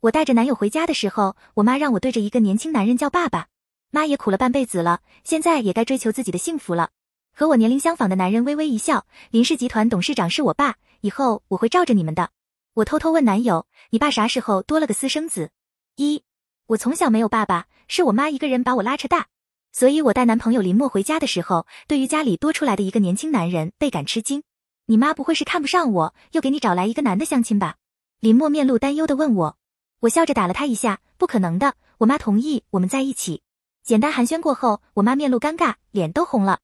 我带着男友回家的时候，我妈让我对着一个年轻男人叫爸爸。妈也苦了半辈子了，现在也该追求自己的幸福了。和我年龄相仿的男人微微一笑，林氏集团董事长是我爸，以后我会罩着你们的。我偷偷问男友，你爸啥时候多了个私生子？一，我从小没有爸爸，是我妈一个人把我拉扯大。所以，我带男朋友林墨回家的时候，对于家里多出来的一个年轻男人倍感吃惊。你妈不会是看不上我，又给你找来一个男的相亲吧？林墨面露担忧的问我。我笑着打了他一下，不可能的，我妈同意我们在一起。简单寒暄过后，我妈面露尴尬，脸都红了，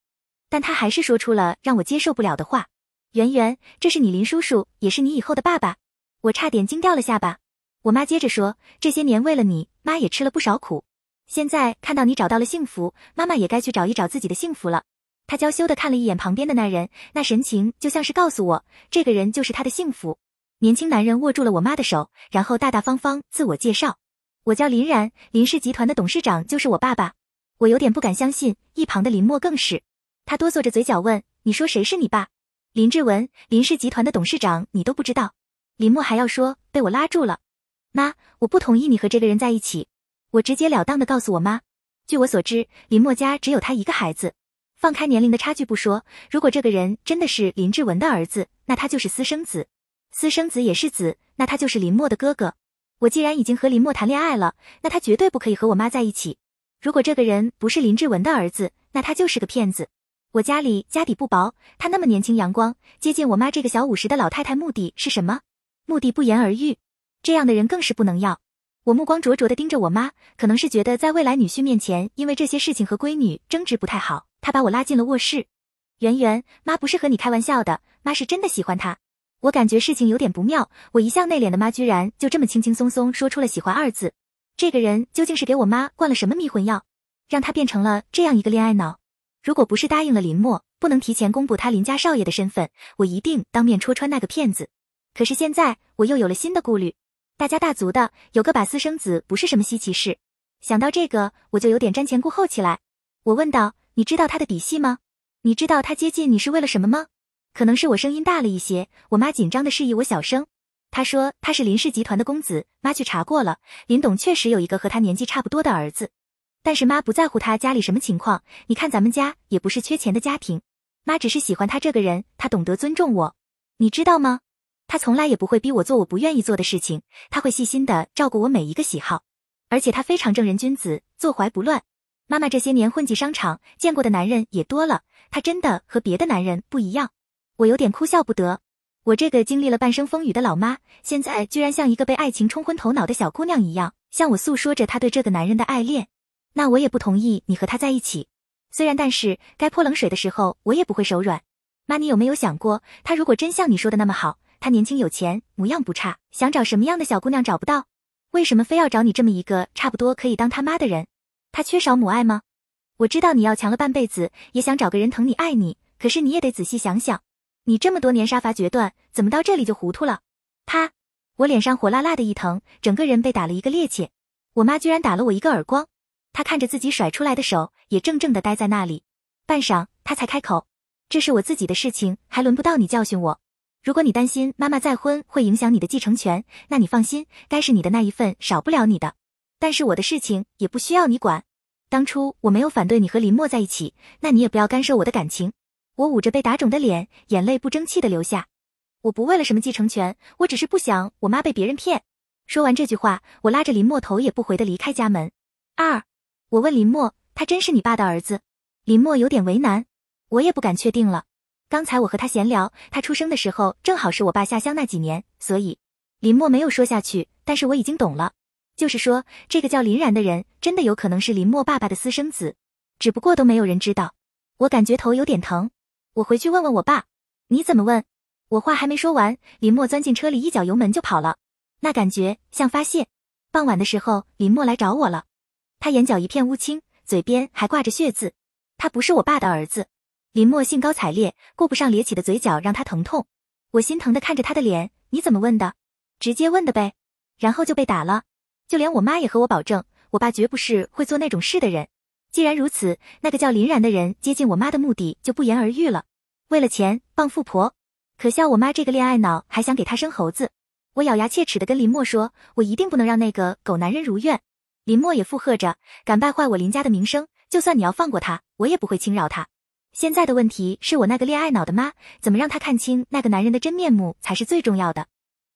但她还是说出了让我接受不了的话：“圆圆，这是你林叔叔，也是你以后的爸爸。”我差点惊掉了下巴。我妈接着说：“这些年为了你，妈也吃了不少苦。”现在看到你找到了幸福，妈妈也该去找一找自己的幸福了。她娇羞的看了一眼旁边的那人，那神情就像是告诉我，这个人就是她的幸福。年轻男人握住了我妈的手，然后大大方方自我介绍：“我叫林然，林氏集团的董事长就是我爸爸。”我有点不敢相信，一旁的林墨更是，他哆嗦着嘴角问：“你说谁是你爸？”林志文，林氏集团的董事长，你都不知道？林墨还要说，被我拉住了。妈，我不同意你和这个人在一起。我直截了当的告诉我妈，据我所知，林墨家只有他一个孩子。放开年龄的差距不说，如果这个人真的是林志文的儿子，那他就是私生子；私生子也是子，那他就是林墨的哥哥。我既然已经和林墨谈恋爱了，那他绝对不可以和我妈在一起。如果这个人不是林志文的儿子，那他就是个骗子。我家里家底不薄，他那么年轻阳光，接近我妈这个小五十的老太太，目的是什么？目的不言而喻。这样的人更是不能要。我目光灼灼的盯着我妈，可能是觉得在未来女婿面前，因为这些事情和闺女争执不太好，她把我拉进了卧室。圆圆，妈不是和你开玩笑的，妈是真的喜欢他。我感觉事情有点不妙，我一向内敛的妈居然就这么轻轻松松说出了喜欢二字。这个人究竟是给我妈灌了什么迷魂药，让她变成了这样一个恋爱脑？如果不是答应了林墨，不能提前公布他林家少爷的身份，我一定当面戳穿那个骗子。可是现在我又有了新的顾虑。大家大族的有个把私生子不是什么稀奇事，想到这个我就有点瞻前顾后起来。我问道：“你知道他的底细吗？你知道他接近你是为了什么吗？”可能是我声音大了一些，我妈紧张的示意我小声。她说他是林氏集团的公子，妈去查过了，林董确实有一个和他年纪差不多的儿子，但是妈不在乎他家里什么情况。你看咱们家也不是缺钱的家庭，妈只是喜欢他这个人，他懂得尊重我，你知道吗？他从来也不会逼我做我不愿意做的事情，他会细心的照顾我每一个喜好，而且他非常正人君子，坐怀不乱。妈妈这些年混迹商场，见过的男人也多了，他真的和别的男人不一样。我有点哭笑不得，我这个经历了半生风雨的老妈，现在居然像一个被爱情冲昏头脑的小姑娘一样，向我诉说着她对这个男人的爱恋。那我也不同意你和他在一起，虽然但是该泼冷水的时候，我也不会手软。妈，你有没有想过，他如果真像你说的那么好？他年轻有钱，模样不差，想找什么样的小姑娘找不到？为什么非要找你这么一个差不多可以当他妈的人？他缺少母爱吗？我知道你要强了半辈子，也想找个人疼你爱你，可是你也得仔细想想，你这么多年杀伐决断，怎么到这里就糊涂了？他，我脸上火辣辣的一疼，整个人被打了一个趔趄。我妈居然打了我一个耳光。她看着自己甩出来的手，也怔怔的待在那里。半晌，她才开口：“这是我自己的事情，还轮不到你教训我。”如果你担心妈妈再婚会影响你的继承权，那你放心，该是你的那一份少不了你的。但是我的事情也不需要你管。当初我没有反对你和林墨在一起，那你也不要干涉我的感情。我捂着被打肿的脸，眼泪不争气的流下。我不为了什么继承权，我只是不想我妈被别人骗。说完这句话，我拉着林墨头也不回的离开家门。二，我问林墨，他真是你爸的儿子？林墨有点为难，我也不敢确定了。刚才我和他闲聊，他出生的时候正好是我爸下乡那几年，所以林墨没有说下去。但是我已经懂了，就是说这个叫林然的人真的有可能是林墨爸爸的私生子，只不过都没有人知道。我感觉头有点疼，我回去问问我爸。你怎么问？我话还没说完，林墨钻进车里，一脚油门就跑了，那感觉像发泄。傍晚的时候，林墨来找我了，他眼角一片乌青，嘴边还挂着血渍，他不是我爸的儿子。林墨兴高采烈，顾不上咧起的嘴角让他疼痛。我心疼的看着他的脸，你怎么问的？直接问的呗。然后就被打了。就连我妈也和我保证，我爸绝不是会做那种事的人。既然如此，那个叫林然的人接近我妈的目的就不言而喻了。为了钱傍富婆，可笑我妈这个恋爱脑还想给他生猴子。我咬牙切齿的跟林墨说：“我一定不能让那个狗男人如愿。”林墨也附和着：“敢败坏我林家的名声，就算你要放过他，我也不会轻饶他。现在的问题是我那个恋爱脑的妈，怎么让他看清那个男人的真面目才是最重要的。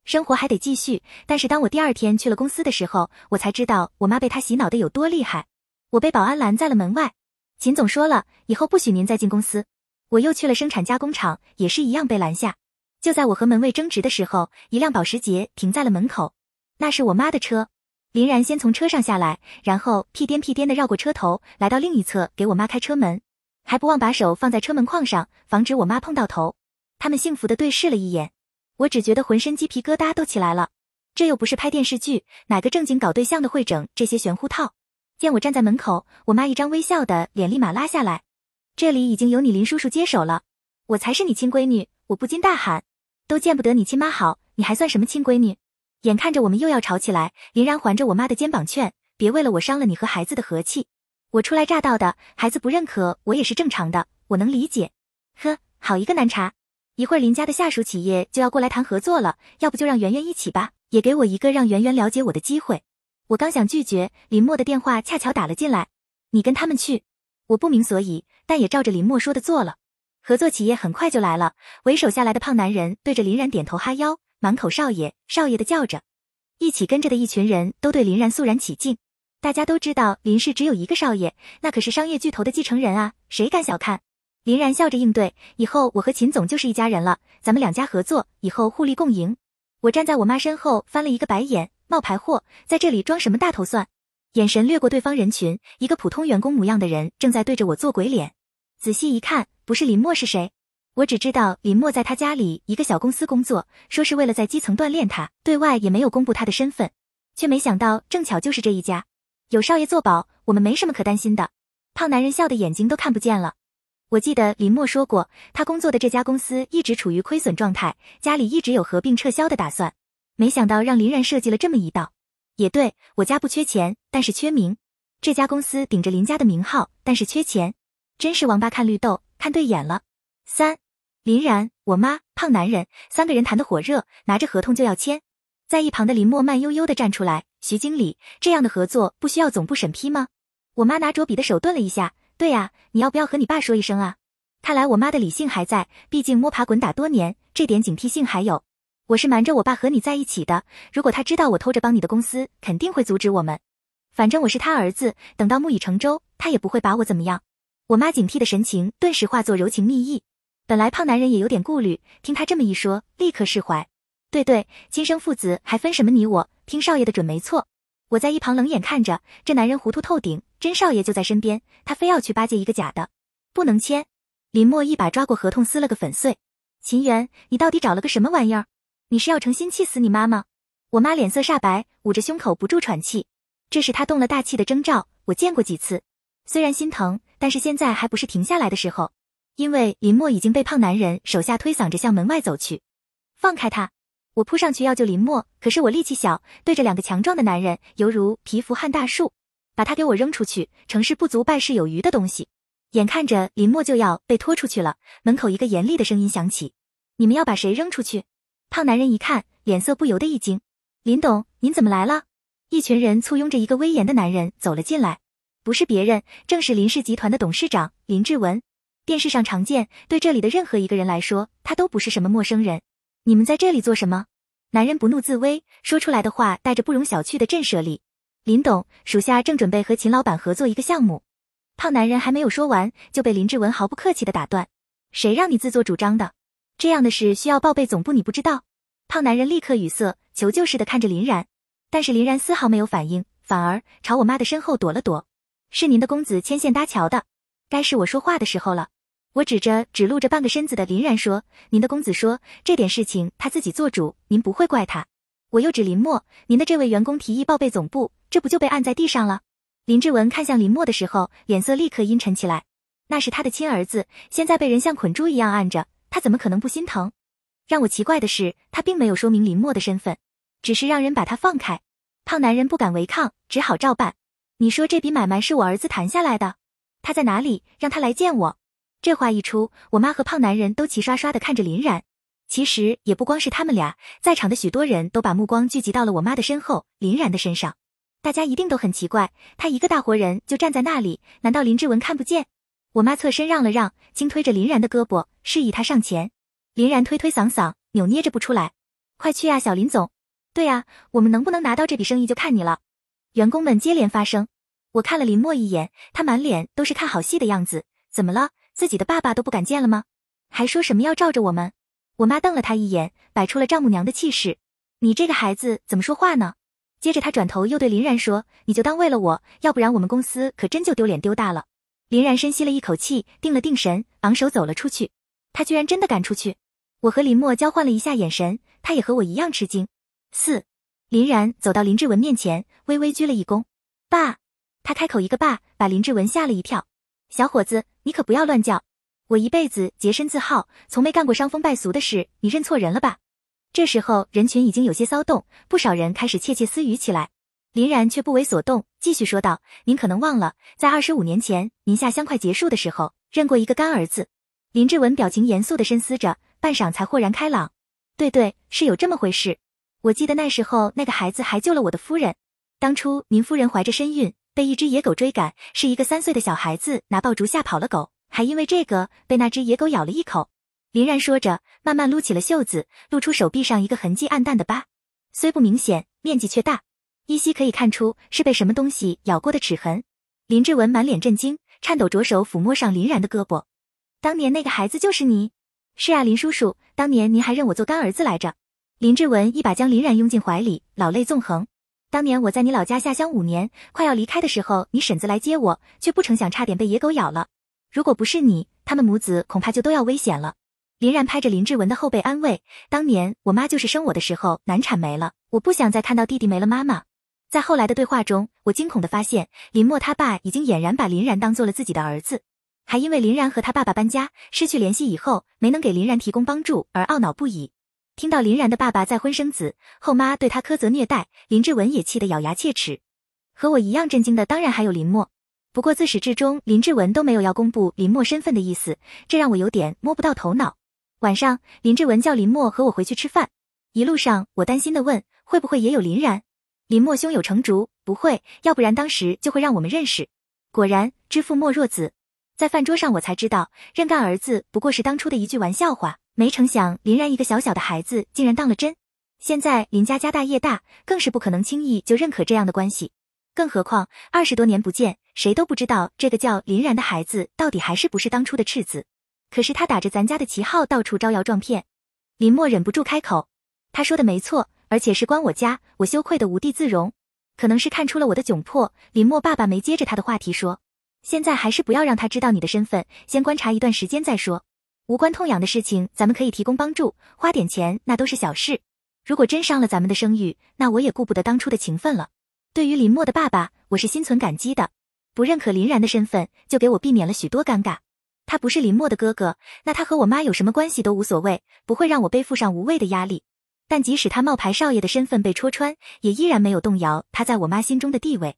生活还得继续，但是当我第二天去了公司的时候，我才知道我妈被他洗脑的有多厉害。我被保安拦在了门外，秦总说了，以后不许您再进公司。我又去了生产加工厂，也是一样被拦下。”就在我和门卫争执的时候，一辆保时捷停在了门口，那是我妈的车。林然先从车上下来，然后屁颠屁颠的绕过车头，来到另一侧给我妈开车门，还不忘把手放在车门框上，防止我妈碰到头。他们幸福的对视了一眼，我只觉得浑身鸡皮疙瘩都起来了。这又不是拍电视剧，哪个正经搞对象的会整这些玄乎套？见我站在门口，我妈一张微笑的脸立马拉下来。这里已经由你林叔叔接手了，我才是你亲闺女。我不禁大喊。都见不得你亲妈好，你还算什么亲闺女？眼看着我们又要吵起来，林然环着我妈的肩膀劝：“别为了我伤了你和孩子的和气。我初来乍到的，孩子不认可我也是正常的，我能理解。”呵，好一个难缠！一会儿林家的下属企业就要过来谈合作了，要不就让圆圆一起吧，也给我一个让圆圆了解我的机会。我刚想拒绝，林默的电话恰巧打了进来：“你跟他们去。”我不明所以，但也照着林默说的做了。合作企业很快就来了，为首下来的胖男人对着林然点头哈腰，满口少爷少爷的叫着。一起跟着的一群人都对林然肃然起敬。大家都知道林氏只有一个少爷，那可是商业巨头的继承人啊，谁敢小看？林然笑着应对：“以后我和秦总就是一家人了，咱们两家合作，以后互利共赢。”我站在我妈身后翻了一个白眼，冒牌货，在这里装什么大头蒜？眼神掠过对方人群，一个普通员工模样的人正在对着我做鬼脸。仔细一看。不是林默是谁？我只知道林默在他家里一个小公司工作，说是为了在基层锻炼他，对外也没有公布他的身份，却没想到正巧就是这一家。有少爷作保，我们没什么可担心的。胖男人笑的眼睛都看不见了。我记得林默说过，他工作的这家公司一直处于亏损状态，家里一直有合并撤销的打算，没想到让林然设计了这么一道。也对我家不缺钱，但是缺名。这家公司顶着林家的名号，但是缺钱，真是王八看绿豆。看对眼了，三林然，我妈，胖男人，三个人谈得火热，拿着合同就要签。在一旁的林默慢悠悠的站出来，徐经理，这样的合作不需要总部审批吗？我妈拿着笔的手顿了一下，对呀，你要不要和你爸说一声啊？看来我妈的理性还在，毕竟摸爬滚打多年，这点警惕性还有。我是瞒着我爸和你在一起的，如果他知道我偷着帮你的公司，肯定会阻止我们。反正我是他儿子，等到木已成舟，他也不会把我怎么样。我妈警惕的神情顿时化作柔情蜜意。本来胖男人也有点顾虑，听他这么一说，立刻释怀。对对，亲生父子还分什么你我？听少爷的准没错。我在一旁冷眼看着，这男人糊涂透顶，真少爷就在身边，他非要去巴结一个假的，不能签。林墨一把抓过合同，撕了个粉碎。秦源，你到底找了个什么玩意儿？你是要成心气死你妈吗？我妈脸色煞白，捂着胸口不住喘气，这是她动了大气的征兆。我见过几次，虽然心疼。但是现在还不是停下来的时候，因为林默已经被胖男人手下推搡着向门外走去。放开他！我扑上去要救林默，可是我力气小，对着两个强壮的男人，犹如蚍蜉撼大树，把他给我扔出去。成事不足败事有余的东西。眼看着林默就要被拖出去了，门口一个严厉的声音响起：“你们要把谁扔出去？”胖男人一看，脸色不由得一惊：“林董，您怎么来了？”一群人簇拥着一个威严的男人走了进来。不是别人，正是林氏集团的董事长林志文。电视上常见，对这里的任何一个人来说，他都不是什么陌生人。你们在这里做什么？男人不怒自威，说出来的话带着不容小觑的震慑力。林董属下正准备和秦老板合作一个项目。胖男人还没有说完，就被林志文毫不客气的打断。谁让你自作主张的？这样的事需要报备总部，你不知道？胖男人立刻语塞，求救似的看着林然，但是林然丝毫没有反应，反而朝我妈的身后躲了躲。是您的公子牵线搭桥的，该是我说话的时候了。我指着只露着半个身子的林然说：“您的公子说这点事情他自己做主，您不会怪他。”我又指林墨：“您的这位员工提议报备总部，这不就被按在地上了？”林志文看向林墨的时候，脸色立刻阴沉起来。那是他的亲儿子，现在被人像捆猪一样按着，他怎么可能不心疼？让我奇怪的是，他并没有说明林默的身份，只是让人把他放开。胖男人不敢违抗，只好照办。你说这笔买卖是我儿子谈下来的，他在哪里？让他来见我。这话一出，我妈和胖男人都齐刷刷的看着林然。其实也不光是他们俩，在场的许多人都把目光聚集到了我妈的身后，林然的身上。大家一定都很奇怪，他一个大活人就站在那里，难道林志文看不见？我妈侧身让了让，轻推着林然的胳膊，示意他上前。林然推推搡搡，扭捏着不出来。快去啊，小林总！对啊，我们能不能拿到这笔生意就看你了。员工们接连发声。我看了林默一眼，他满脸都是看好戏的样子。怎么了？自己的爸爸都不敢见了吗？还说什么要罩着我们？我妈瞪了他一眼，摆出了丈母娘的气势。你这个孩子怎么说话呢？接着他转头又对林然说：“你就当为了我，要不然我们公司可真就丢脸丢大了。”林然深吸了一口气，定了定神，昂首走了出去。他居然真的敢出去！我和林墨交换了一下眼神，他也和我一样吃惊。四，林然走到林志文面前，微微鞠了一躬：“爸。”他开口一个爸，把林志文吓了一跳。小伙子，你可不要乱叫。我一辈子洁身自好，从没干过伤风败俗的事，你认错人了吧？这时候人群已经有些骚动，不少人开始窃窃私语起来。林然却不为所动，继续说道：“您可能忘了，在二十五年前，您下乡快结束的时候，认过一个干儿子。”林志文表情严肃的深思着，半晌才豁然开朗：“对对，是有这么回事。我记得那时候那个孩子还救了我的夫人。当初您夫人怀着身孕，被一只野狗追赶，是一个三岁的小孩子拿爆竹吓跑了狗。”还因为这个被那只野狗咬了一口。林然说着，慢慢撸起了袖子，露出手臂上一个痕迹暗淡的疤，虽不明显，面积却大，依稀可以看出是被什么东西咬过的齿痕。林志文满脸震惊，颤抖着手抚摸上林然的胳膊。当年那个孩子就是你？是啊，林叔叔，当年您还认我做干儿子来着。林志文一把将林然拥进怀里，老泪纵横。当年我在你老家下乡五年，快要离开的时候，你婶子来接我，却不成想差点被野狗咬了。如果不是你，他们母子恐怕就都要危险了。林然拍着林志文的后背安慰：“当年我妈就是生我的时候难产没了，我不想再看到弟弟没了妈妈。”在后来的对话中，我惊恐的发现林默他爸已经俨然把林然当做了自己的儿子，还因为林然和他爸爸搬家失去联系以后没能给林然提供帮助而懊恼不已。听到林然的爸爸再婚生子，后妈对他苛责虐待，林志文也气得咬牙切齿。和我一样震惊的当然还有林默。不过自始至终，林志文都没有要公布林默身份的意思，这让我有点摸不到头脑。晚上，林志文叫林默和我回去吃饭，一路上我担心的问，会不会也有林然？林默胸有成竹，不会，要不然当时就会让我们认识。果然，知父莫若子。在饭桌上，我才知道认干儿子不过是当初的一句玩笑话，没成想林然一个小小的孩子竟然当了真。现在林家家大业大，更是不可能轻易就认可这样的关系。更何况二十多年不见，谁都不知道这个叫林然的孩子到底还是不是当初的赤子。可是他打着咱家的旗号到处招摇撞骗。林默忍不住开口，他说的没错，而且是关我家，我羞愧的无地自容。可能是看出了我的窘迫，林默爸爸没接着他的话题说，现在还是不要让他知道你的身份，先观察一段时间再说。无关痛痒的事情，咱们可以提供帮助，花点钱那都是小事。如果真伤了咱们的声誉，那我也顾不得当初的情分了。对于林默的爸爸，我是心存感激的。不认可林然的身份，就给我避免了许多尴尬。他不是林默的哥哥，那他和我妈有什么关系都无所谓，不会让我背负上无谓的压力。但即使他冒牌少爷的身份被戳穿，也依然没有动摇他在我妈心中的地位。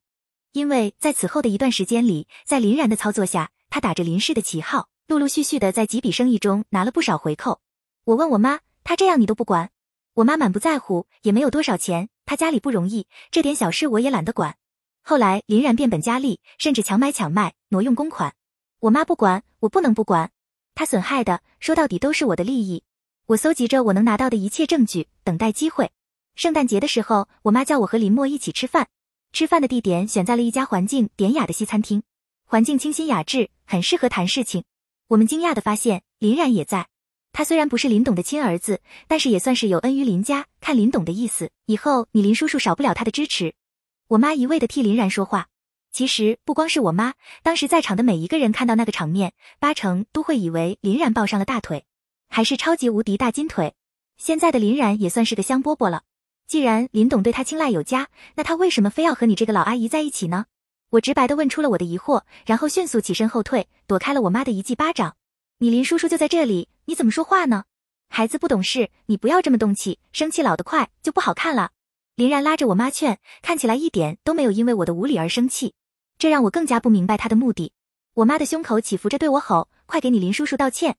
因为在此后的一段时间里，在林然的操作下，他打着林氏的旗号，陆陆续续的在几笔生意中拿了不少回扣。我问我妈，他这样你都不管？我妈满不在乎，也没有多少钱。他家里不容易，这点小事我也懒得管。后来林然变本加厉，甚至强买强卖，挪用公款。我妈不管，我不能不管。他损害的，说到底都是我的利益。我搜集着我能拿到的一切证据，等待机会。圣诞节的时候，我妈叫我和林默一起吃饭。吃饭的地点选在了一家环境典雅的西餐厅，环境清新雅致，很适合谈事情。我们惊讶的发现，林然也在。他虽然不是林董的亲儿子，但是也算是有恩于林家，看林董的意思，以后你林叔叔少不了他的支持。我妈一味的替林然说话，其实不光是我妈，当时在场的每一个人看到那个场面，八成都会以为林然抱上了大腿，还是超级无敌大金腿。现在的林然也算是个香饽饽了。既然林董对他青睐有加，那他为什么非要和你这个老阿姨在一起呢？我直白的问出了我的疑惑，然后迅速起身后退，躲开了我妈的一记巴掌。你林叔叔就在这里，你怎么说话呢？孩子不懂事，你不要这么动气，生气老得快就不好看了。林然拉着我妈劝，看起来一点都没有因为我的无礼而生气，这让我更加不明白他的目的。我妈的胸口起伏着对我吼：“快给你林叔叔道歉！”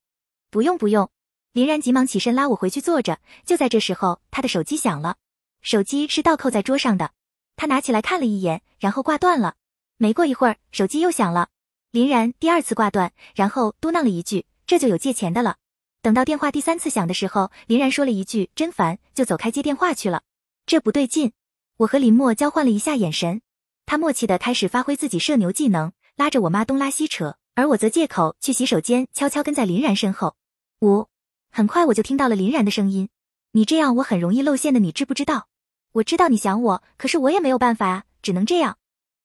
不用不用，林然急忙起身拉我回去坐着。就在这时候，他的手机响了，手机是倒扣在桌上的。他拿起来看了一眼，然后挂断了。没过一会儿，手机又响了，林然第二次挂断，然后嘟囔了一句：“这就有借钱的了。”等到电话第三次响的时候，林然说了一句：“真烦”，就走开接电话去了。这不对劲，我和林默交换了一下眼神，他默契的开始发挥自己社牛技能，拉着我妈东拉西扯，而我则借口去洗手间，悄悄跟在林然身后。五，很快我就听到了林然的声音：“你这样我很容易露馅的，你知不知道？”我知道你想我，可是我也没有办法啊，只能这样。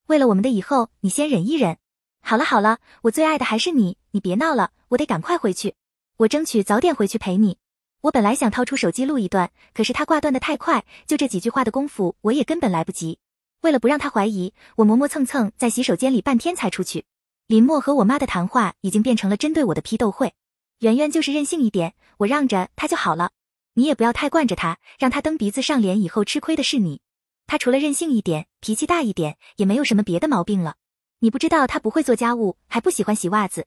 为了我们的以后，你先忍一忍。好了好了，我最爱的还是你，你别闹了，我得赶快回去。我争取早点回去陪你。我本来想掏出手机录一段，可是他挂断的太快，就这几句话的功夫，我也根本来不及。为了不让他怀疑，我磨磨蹭蹭在洗手间里半天才出去。林默和我妈的谈话已经变成了针对我的批斗会。圆圆就是任性一点，我让着她就好了。你也不要太惯着她，让她蹬鼻子上脸，以后吃亏的是你。她除了任性一点，脾气大一点，也没有什么别的毛病了。你不知道她不会做家务，还不喜欢洗袜子。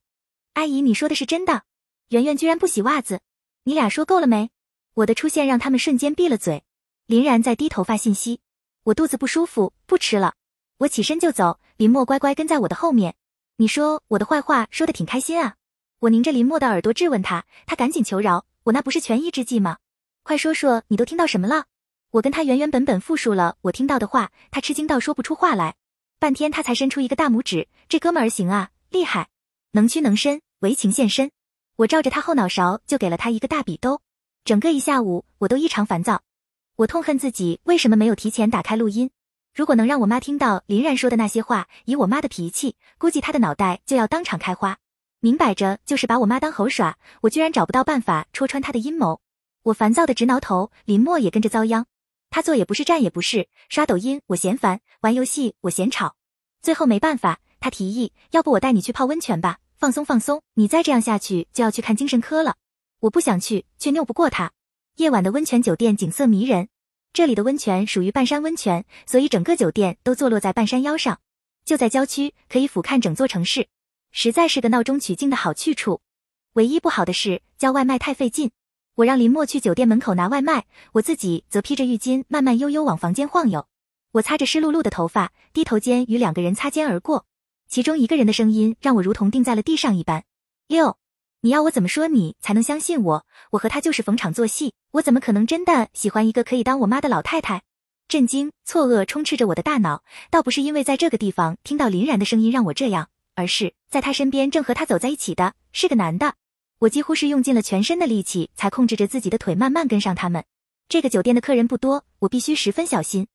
阿姨，你说的是真的？圆圆居然不洗袜子，你俩说够了没？我的出现让他们瞬间闭了嘴。林然在低头发信息，我肚子不舒服，不吃了。我起身就走，林默乖乖跟在我的后面。你说我的坏话说的挺开心啊？我拧着林默的耳朵质问他，他赶紧求饶，我那不是权宜之计吗？快说说，你都听到什么了？我跟他原原本本复述了我听到的话，他吃惊到说不出话来，半天他才伸出一个大拇指，这哥们儿行啊，厉害，能屈能伸，为情献身。我照着他后脑勺就给了他一个大笔兜，整个一下午我都异常烦躁，我痛恨自己为什么没有提前打开录音，如果能让我妈听到林然说的那些话，以我妈的脾气，估计她的脑袋就要当场开花，明摆着就是把我妈当猴耍，我居然找不到办法戳穿她的阴谋。我烦躁的直挠头，林默也跟着遭殃。他坐也不是，站也不是，刷抖音我嫌烦，玩游戏我嫌吵。最后没办法，他提议，要不我带你去泡温泉吧，放松放松。你再这样下去，就要去看精神科了。我不想去，却拗不过他。夜晚的温泉酒店景色迷人，这里的温泉属于半山温泉，所以整个酒店都坐落在半山腰上，就在郊区，可以俯瞰整座城市，实在是个闹中取静的好去处。唯一不好的是叫外卖太费劲。我让林默去酒店门口拿外卖，我自己则披着浴巾慢慢悠悠往房间晃悠。我擦着湿漉漉的头发，低头间与两个人擦肩而过，其中一个人的声音让我如同定在了地上一般。六，你要我怎么说你才能相信我？我和他就是逢场作戏，我怎么可能真的喜欢一个可以当我妈的老太太？震惊、错愕充斥着我的大脑，倒不是因为在这个地方听到林然的声音让我这样，而是在他身边正和他走在一起的是个男的。我几乎是用尽了全身的力气，才控制着自己的腿慢慢跟上他们。这个酒店的客人不多，我必须十分小心。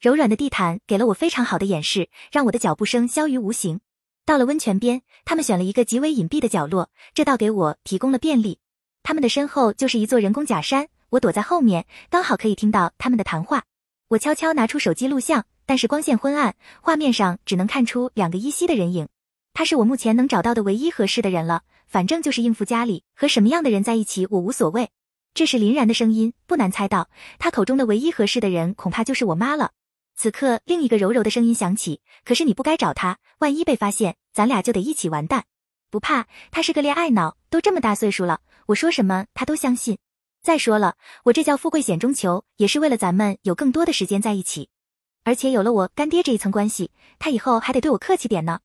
柔软的地毯给了我非常好的掩饰，让我的脚步声消于无形。到了温泉边，他们选了一个极为隐蔽的角落，这倒给我提供了便利。他们的身后就是一座人工假山，我躲在后面，刚好可以听到他们的谈话。我悄悄拿出手机录像，但是光线昏暗，画面上只能看出两个依稀的人影。他是我目前能找到的唯一合适的人了。反正就是应付家里和什么样的人在一起，我无所谓。这是林然的声音，不难猜到，他口中的唯一合适的人恐怕就是我妈了。此刻，另一个柔柔的声音响起：“可是你不该找他，万一被发现，咱俩就得一起完蛋。”不怕，他是个恋爱脑，都这么大岁数了，我说什么他都相信。再说了，我这叫富贵险中求，也是为了咱们有更多的时间在一起。而且有了我干爹这一层关系，他以后还得对我客气点呢。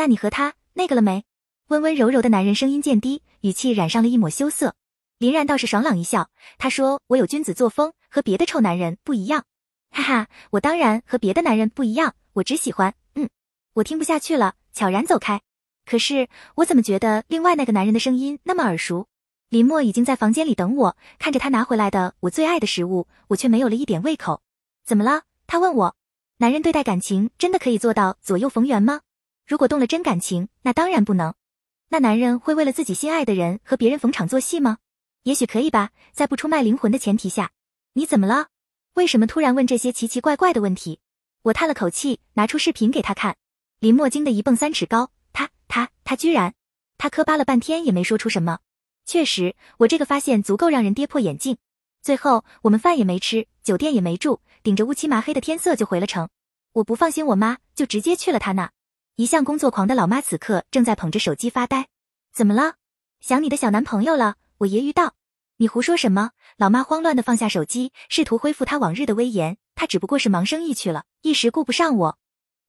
那你和他那个了没？温温柔柔的男人声音渐低，语气染上了一抹羞涩。林然倒是爽朗一笑，他说：“我有君子作风，和别的臭男人不一样。”哈哈，我当然和别的男人不一样，我只喜欢……嗯，我听不下去了，悄然走开。可是我怎么觉得另外那个男人的声音那么耳熟？林默已经在房间里等我，看着他拿回来的我最爱的食物，我却没有了一点胃口。怎么了？他问我。男人对待感情真的可以做到左右逢源吗？如果动了真感情，那当然不能。那男人会为了自己心爱的人和别人逢场作戏吗？也许可以吧，在不出卖灵魂的前提下。你怎么了？为什么突然问这些奇奇怪怪的问题？我叹了口气，拿出视频给他看。林墨惊得一蹦三尺高，他他他居然……他磕巴了半天也没说出什么。确实，我这个发现足够让人跌破眼镜。最后，我们饭也没吃，酒店也没住，顶着乌漆麻黑的天色就回了城。我不放心我妈，就直接去了他那。一向工作狂的老妈此刻正在捧着手机发呆，怎么了？想你的小男朋友了？我揶揄道。你胡说什么？老妈慌乱的放下手机，试图恢复她往日的威严。她只不过是忙生意去了，一时顾不上我。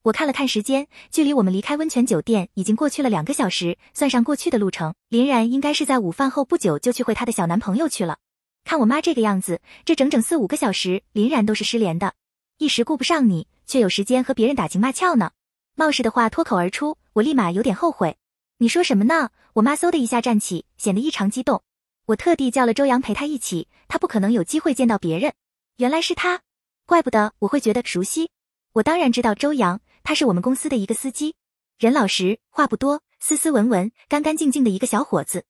我看了看时间，距离我们离开温泉酒店已经过去了两个小时，算上过去的路程，林然应该是在午饭后不久就去会她的小男朋友去了。看我妈这个样子，这整整四五个小时，林然都是失联的。一时顾不上你，却有时间和别人打情骂俏呢。冒失的话脱口而出，我立马有点后悔。你说什么呢？我妈嗖的一下站起，显得异常激动。我特地叫了周阳陪她一起，她不可能有机会见到别人。原来是他，怪不得我会觉得熟悉。我当然知道周阳。他是我们公司的一个司机，人老实，话不多，斯斯文文，干干净净的一个小伙子。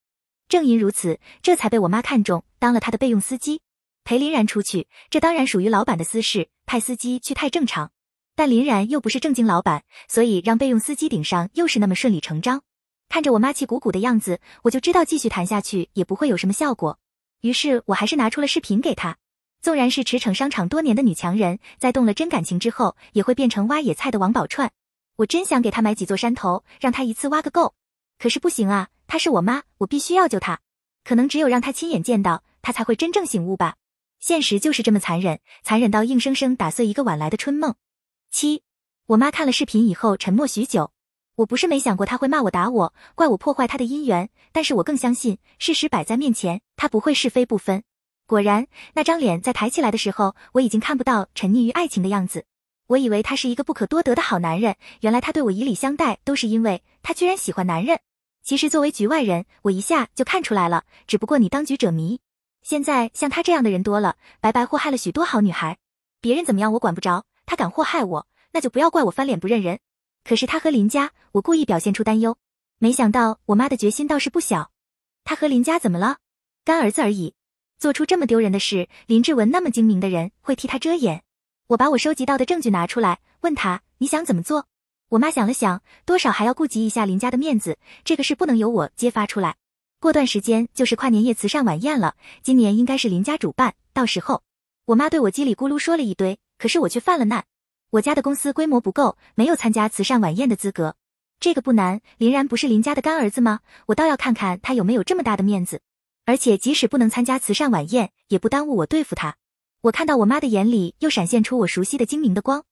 正因如此，这才被我妈看中，当了他的备用司机，陪林然出去。这当然属于老板的私事，派司机去太正常。但林然又不是正经老板，所以让备用司机顶上又是那么顺理成章。看着我妈气鼓鼓的样子，我就知道继续谈下去也不会有什么效果。于是我还是拿出了视频给他。纵然是驰骋商场多年的女强人，在动了真感情之后，也会变成挖野菜的王宝钏。我真想给她买几座山头，让她一次挖个够。可是不行啊，她是我妈，我必须要救她。可能只有让她亲眼见到，她才会真正醒悟吧。现实就是这么残忍，残忍到硬生生打碎一个晚来的春梦。七，我妈看了视频以后沉默许久。我不是没想过她会骂我打我，怪我破坏她的姻缘，但是我更相信事实摆在面前，她不会是非不分。果然，那张脸在抬起来的时候，我已经看不到沉溺于爱情的样子。我以为他是一个不可多得的好男人，原来他对我以礼相待，都是因为他居然喜欢男人。其实作为局外人，我一下就看出来了，只不过你当局者迷。现在像他这样的人多了，白白祸害了许多好女孩。别人怎么样我管不着，他敢祸害我，那就不要怪我翻脸不认人。可是他和林家，我故意表现出担忧，没想到我妈的决心倒是不小。他和林家怎么了？干儿子而已。做出这么丢人的事，林志文那么精明的人会替他遮掩。我把我收集到的证据拿出来，问他你想怎么做？我妈想了想，多少还要顾及一下林家的面子，这个事不能由我揭发出来。过段时间就是跨年夜慈善晚宴了，今年应该是林家主办，到时候我妈对我叽里咕噜说了一堆，可是我却犯了难。我家的公司规模不够，没有参加慈善晚宴的资格。这个不难，林然不是林家的干儿子吗？我倒要看看他有没有这么大的面子。而且即使不能参加慈善晚宴，也不耽误我对付他。我看到我妈的眼里又闪现出我熟悉的精明的光。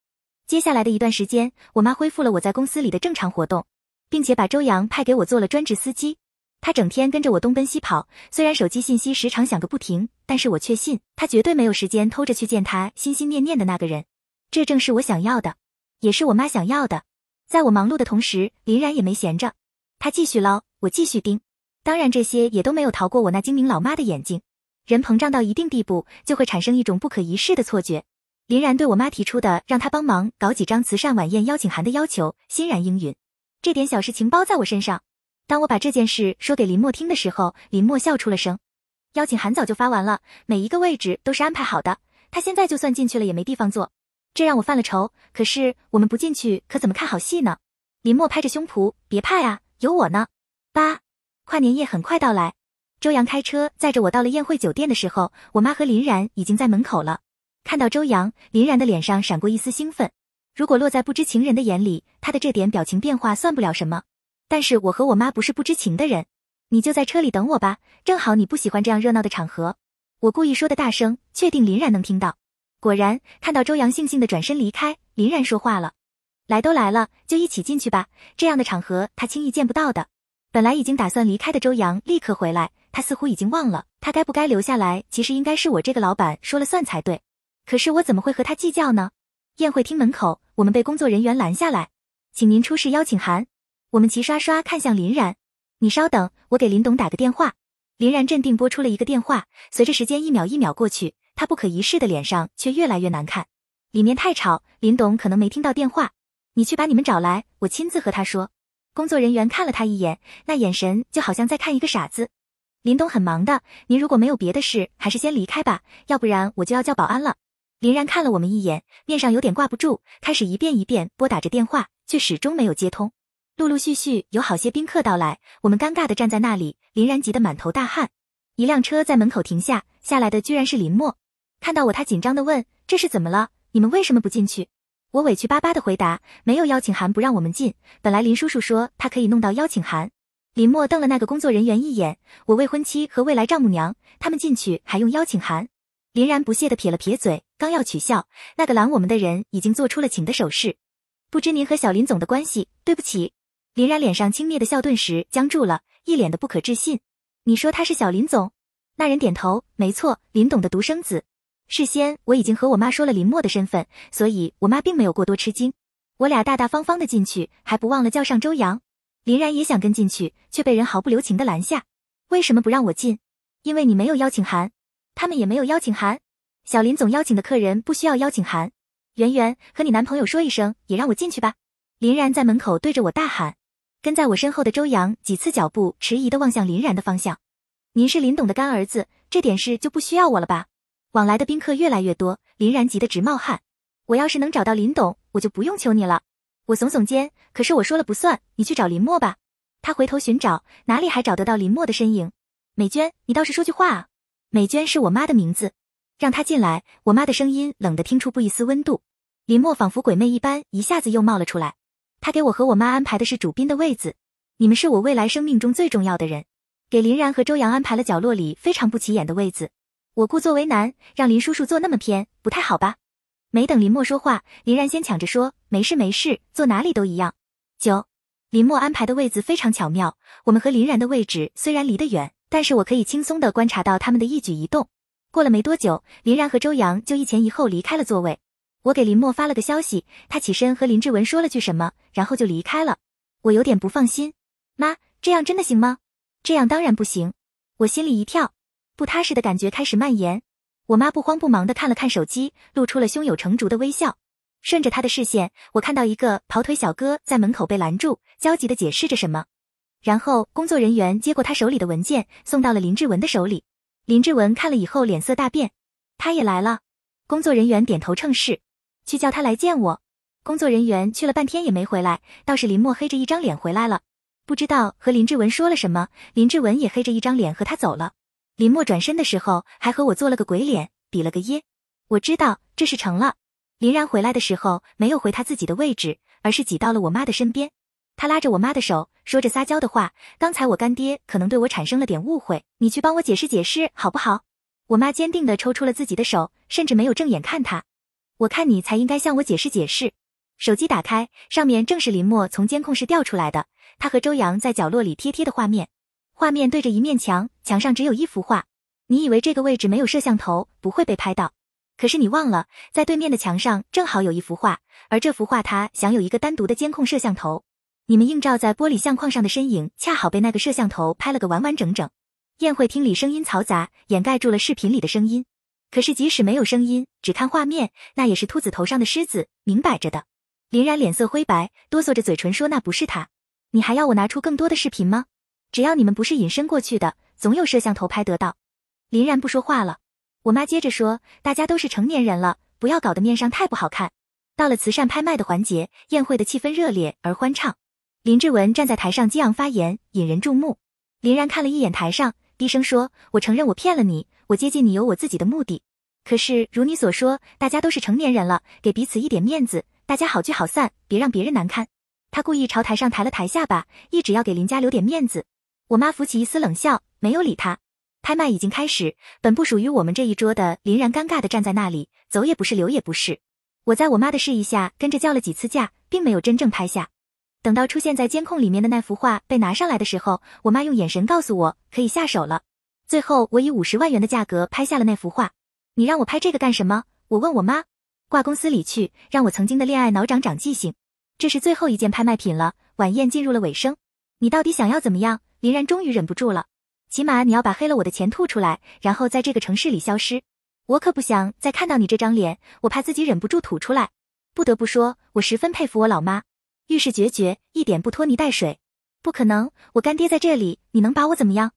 接下来的一段时间，我妈恢复了我在公司里的正常活动，并且把周阳派给我做了专职司机。他整天跟着我东奔西跑，虽然手机信息时常响个不停，但是我确信他绝对没有时间偷着去见他心心念念的那个人。这正是我想要的，也是我妈想要的。在我忙碌的同时，林然也没闲着，他继续捞，我继续盯。当然，这些也都没有逃过我那精明老妈的眼睛。人膨胀到一定地步，就会产生一种不可一世的错觉。林然对我妈提出的让他帮忙搞几张慈善晚宴邀请函的要求，欣然应允。这点小事情包在我身上。当我把这件事说给林墨听的时候，林墨笑出了声。邀请函早就发完了，每一个位置都是安排好的。他现在就算进去了，也没地方坐，这让我犯了愁。可是我们不进去，可怎么看好戏呢？林墨拍着胸脯，别怕呀，有我呢。八。跨年夜很快到来，周阳开车载着我到了宴会酒店的时候，我妈和林然已经在门口了。看到周阳，林然的脸上闪过一丝兴奋。如果落在不知情人的眼里，他的这点表情变化算不了什么。但是我和我妈不是不知情的人，你就在车里等我吧，正好你不喜欢这样热闹的场合。我故意说的大声，确定林然能听到。果然，看到周阳悻悻的转身离开，林然说话了：“来都来了，就一起进去吧，这样的场合他轻易见不到的。”本来已经打算离开的周阳立刻回来，他似乎已经忘了他该不该留下来。其实应该是我这个老板说了算才对，可是我怎么会和他计较呢？宴会厅门口，我们被工作人员拦下来，请您出示邀请函。我们齐刷刷看向林然，你稍等，我给林董打个电话。林然镇定拨出了一个电话，随着时间一秒一秒过去，他不可一世的脸上却越来越难看。里面太吵，林董可能没听到电话，你去把你们找来，我亲自和他说。工作人员看了他一眼，那眼神就好像在看一个傻子。林董很忙的，您如果没有别的事，还是先离开吧，要不然我就要叫保安了。林然看了我们一眼，面上有点挂不住，开始一遍一遍拨打着电话，却始终没有接通。陆陆续续有好些宾客到来，我们尴尬的站在那里，林然急得满头大汗。一辆车在门口停下，下来的居然是林墨。看到我，他紧张的问：“这是怎么了？你们为什么不进去？”我委屈巴巴的回答：“没有邀请函不让我们进。本来林叔叔说他可以弄到邀请函。”林默瞪了那个工作人员一眼，我未婚妻和未来丈母娘，他们进去还用邀请函？林然不屑地撇了撇嘴，刚要取笑，那个拦我们的人已经做出了请的手势。不知您和小林总的关系？对不起。林然脸上轻蔑的笑顿时僵住了，一脸的不可置信。你说他是小林总？那人点头，没错，林董的独生子。事先我已经和我妈说了林默的身份，所以我妈并没有过多吃惊。我俩大大方方的进去，还不忘了叫上周阳。林然也想跟进去，却被人毫不留情的拦下。为什么不让我进？因为你没有邀请函，他们也没有邀请函。小林总邀请的客人不需要邀请函。圆圆和你男朋友说一声，也让我进去吧。林然在门口对着我大喊。跟在我身后的周阳几次脚步迟疑的望向林然的方向。您是林董的干儿子，这点事就不需要我了吧？往来的宾客越来越多，林然急得直冒汗。我要是能找到林董，我就不用求你了。我耸耸肩，可是我说了不算，你去找林默吧。他回头寻找，哪里还找得到林默的身影？美娟，你倒是说句话啊！美娟是我妈的名字，让她进来。我妈的声音冷得听出不一丝温度。林默仿佛鬼魅一般，一下子又冒了出来。他给我和我妈安排的是主宾的位子，你们是我未来生命中最重要的人，给林然和周阳安排了角落里非常不起眼的位子。我故作为难，让林叔叔坐那么偏，不太好吧？没等林默说话，林然先抢着说：“没事没事，坐哪里都一样。”九，林默安排的位子非常巧妙。我们和林然的位置虽然离得远，但是我可以轻松的观察到他们的一举一动。过了没多久，林然和周阳就一前一后离开了座位。我给林默发了个消息，他起身和林志文说了句什么，然后就离开了。我有点不放心，妈，这样真的行吗？这样当然不行。我心里一跳，不踏实的感觉开始蔓延。我妈不慌不忙的看了看手机，露出了胸有成竹的微笑。顺着她的视线，我看到一个跑腿小哥在门口被拦住，焦急的解释着什么。然后工作人员接过他手里的文件，送到了林志文的手里。林志文看了以后脸色大变，他也来了。工作人员点头称是，去叫他来见我。工作人员去了半天也没回来，倒是林默黑着一张脸回来了，不知道和林志文说了什么，林志文也黑着一张脸和他走了。林默转身的时候，还和我做了个鬼脸，比了个耶。我知道这是成了。林然回来的时候，没有回他自己的位置，而是挤到了我妈的身边。他拉着我妈的手，说着撒娇的话：“刚才我干爹可能对我产生了点误会，你去帮我解释解释，好不好？”我妈坚定地抽出了自己的手，甚至没有正眼看他。我看你才应该向我解释解释。手机打开，上面正是林默从监控室调出来的，他和周阳在角落里贴贴的画面。画面对着一面墙，墙上只有一幅画。你以为这个位置没有摄像头不会被拍到，可是你忘了，在对面的墙上正好有一幅画，而这幅画它想有一个单独的监控摄像头。你们映照在玻璃相框上的身影，恰好被那个摄像头拍了个完完整整。宴会厅里声音嘈杂，掩盖住了视频里的声音。可是即使没有声音，只看画面，那也是秃子头上的狮子，明摆着的。林然脸色灰白，哆嗦着嘴唇说：“那不是他。你还要我拿出更多的视频吗？”只要你们不是隐身过去的，总有摄像头拍得到。林然不说话了。我妈接着说：“大家都是成年人了，不要搞得面上太不好看。”到了慈善拍卖的环节，宴会的气氛热烈而欢畅。林志文站在台上激昂发言，引人注目。林然看了一眼台上，低声说：“我承认我骗了你，我接近你有我自己的目的。可是如你所说，大家都是成年人了，给彼此一点面子，大家好聚好散，别让别人难堪。”他故意朝台上抬了抬下巴，一直要给林家留点面子。我妈浮起一丝冷笑，没有理他。拍卖已经开始，本不属于我们这一桌的林然尴尬的站在那里，走也不是，留也不是。我在我妈的示意下，跟着叫了几次价，并没有真正拍下。等到出现在监控里面的那幅画被拿上来的时候，我妈用眼神告诉我可以下手了。最后，我以五十万元的价格拍下了那幅画。你让我拍这个干什么？我问我妈。挂公司里去，让我曾经的恋爱脑长长记性。这是最后一件拍卖品了，晚宴进入了尾声。你到底想要怎么样？林然终于忍不住了，起码你要把黑了我的钱吐出来，然后在这个城市里消失。我可不想再看到你这张脸，我怕自己忍不住吐出来。不得不说，我十分佩服我老妈，遇事决绝，一点不拖泥带水。不可能，我干爹在这里，你能把我怎么样？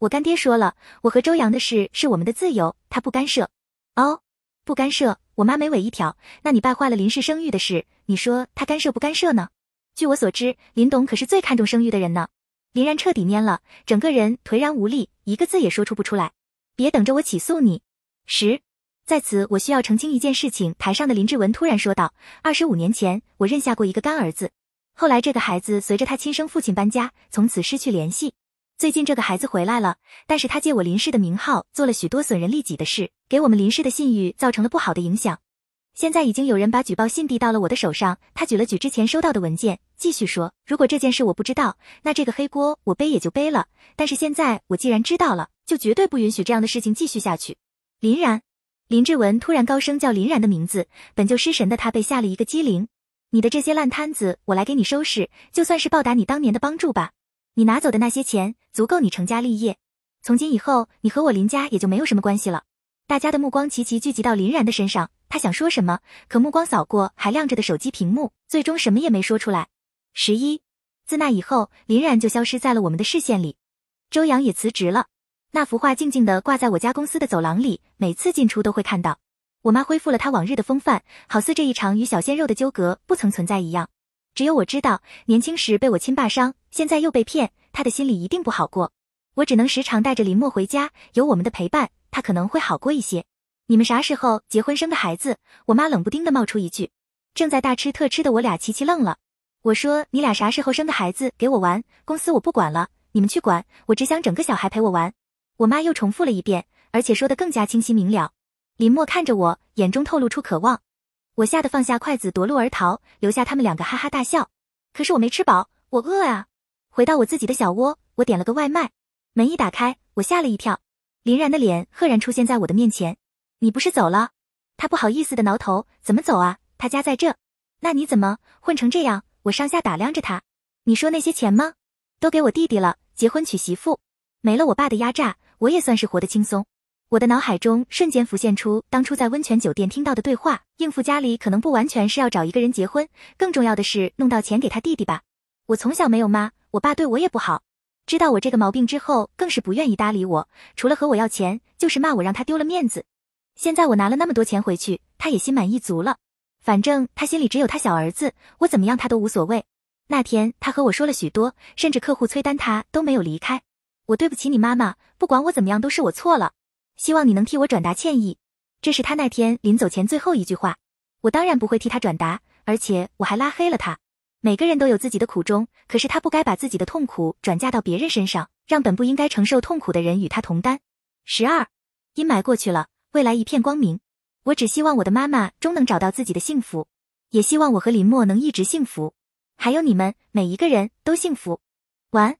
我干爹说了，我和周阳的事是我们的自由，他不干涉。哦，不干涉。我妈眉尾一挑，那你败坏了林氏声誉的事，你说他干涉不干涉呢？据我所知，林董可是最看重声誉的人呢。林然彻底蔫了，整个人颓然无力，一个字也说出不出来。别等着我起诉你。十，在此我需要澄清一件事情。台上的林志文突然说道：“二十五年前，我认下过一个干儿子，后来这个孩子随着他亲生父亲搬家，从此失去联系。最近这个孩子回来了，但是他借我林氏的名号做了许多损人利己的事，给我们林氏的信誉造成了不好的影响。现在已经有人把举报信递到了我的手上。他举了举之前收到的文件，继续说：“如果这件事我不知道，那这个黑锅我背也就背了。但是现在我既然知道了，就绝对不允许这样的事情继续下去。”林然，林志文突然高声叫林然的名字，本就失神的他被吓了一个机灵。你的这些烂摊子，我来给你收拾，就算是报答你当年的帮助吧。你拿走的那些钱足够你成家立业，从今以后你和我林家也就没有什么关系了。大家的目光齐齐聚集到林然的身上，他想说什么，可目光扫过还亮着的手机屏幕，最终什么也没说出来。十一，自那以后，林然就消失在了我们的视线里。周阳也辞职了，那幅画静静地挂在我家公司的走廊里，每次进出都会看到。我妈恢复了她往日的风范，好似这一场与小鲜肉的纠葛不曾存在一样。只有我知道，年轻时被我亲爸伤，现在又被骗，他的心里一定不好过。我只能时常带着林墨回家，有我们的陪伴，他可能会好过一些。你们啥时候结婚生个孩子？我妈冷不丁的冒出一句。正在大吃特吃的我俩齐齐愣了。我说你俩啥时候生个孩子给我玩？公司我不管了，你们去管。我只想整个小孩陪我玩。我妈又重复了一遍，而且说的更加清晰明了。林墨看着我，眼中透露出渴望。我吓得放下筷子夺路而逃，留下他们两个哈哈大笑。可是我没吃饱，我饿啊！回到我自己的小窝，我点了个外卖。门一打开，我吓了一跳，林然的脸赫然出现在我的面前。你不是走了？他不好意思的挠头，怎么走啊？他家在这。那你怎么混成这样？我上下打量着他。你说那些钱吗？都给我弟弟了，结婚娶媳妇，没了我爸的压榨，我也算是活得轻松。我的脑海中瞬间浮现出当初在温泉酒店听到的对话，应付家里可能不完全是要找一个人结婚，更重要的是弄到钱给他弟弟吧。我从小没有妈，我爸对我也不好，知道我这个毛病之后，更是不愿意搭理我，除了和我要钱，就是骂我让他丢了面子。现在我拿了那么多钱回去，他也心满意足了，反正他心里只有他小儿子，我怎么样他都无所谓。那天他和我说了许多，甚至客户催单他都没有离开。我对不起你妈妈，不管我怎么样都是我错了。希望你能替我转达歉意，这是他那天临走前最后一句话。我当然不会替他转达，而且我还拉黑了他。每个人都有自己的苦衷，可是他不该把自己的痛苦转嫁到别人身上，让本不应该承受痛苦的人与他同担。十二，阴霾过去了，未来一片光明。我只希望我的妈妈终能找到自己的幸福，也希望我和林墨能一直幸福，还有你们每一个人都幸福。晚安。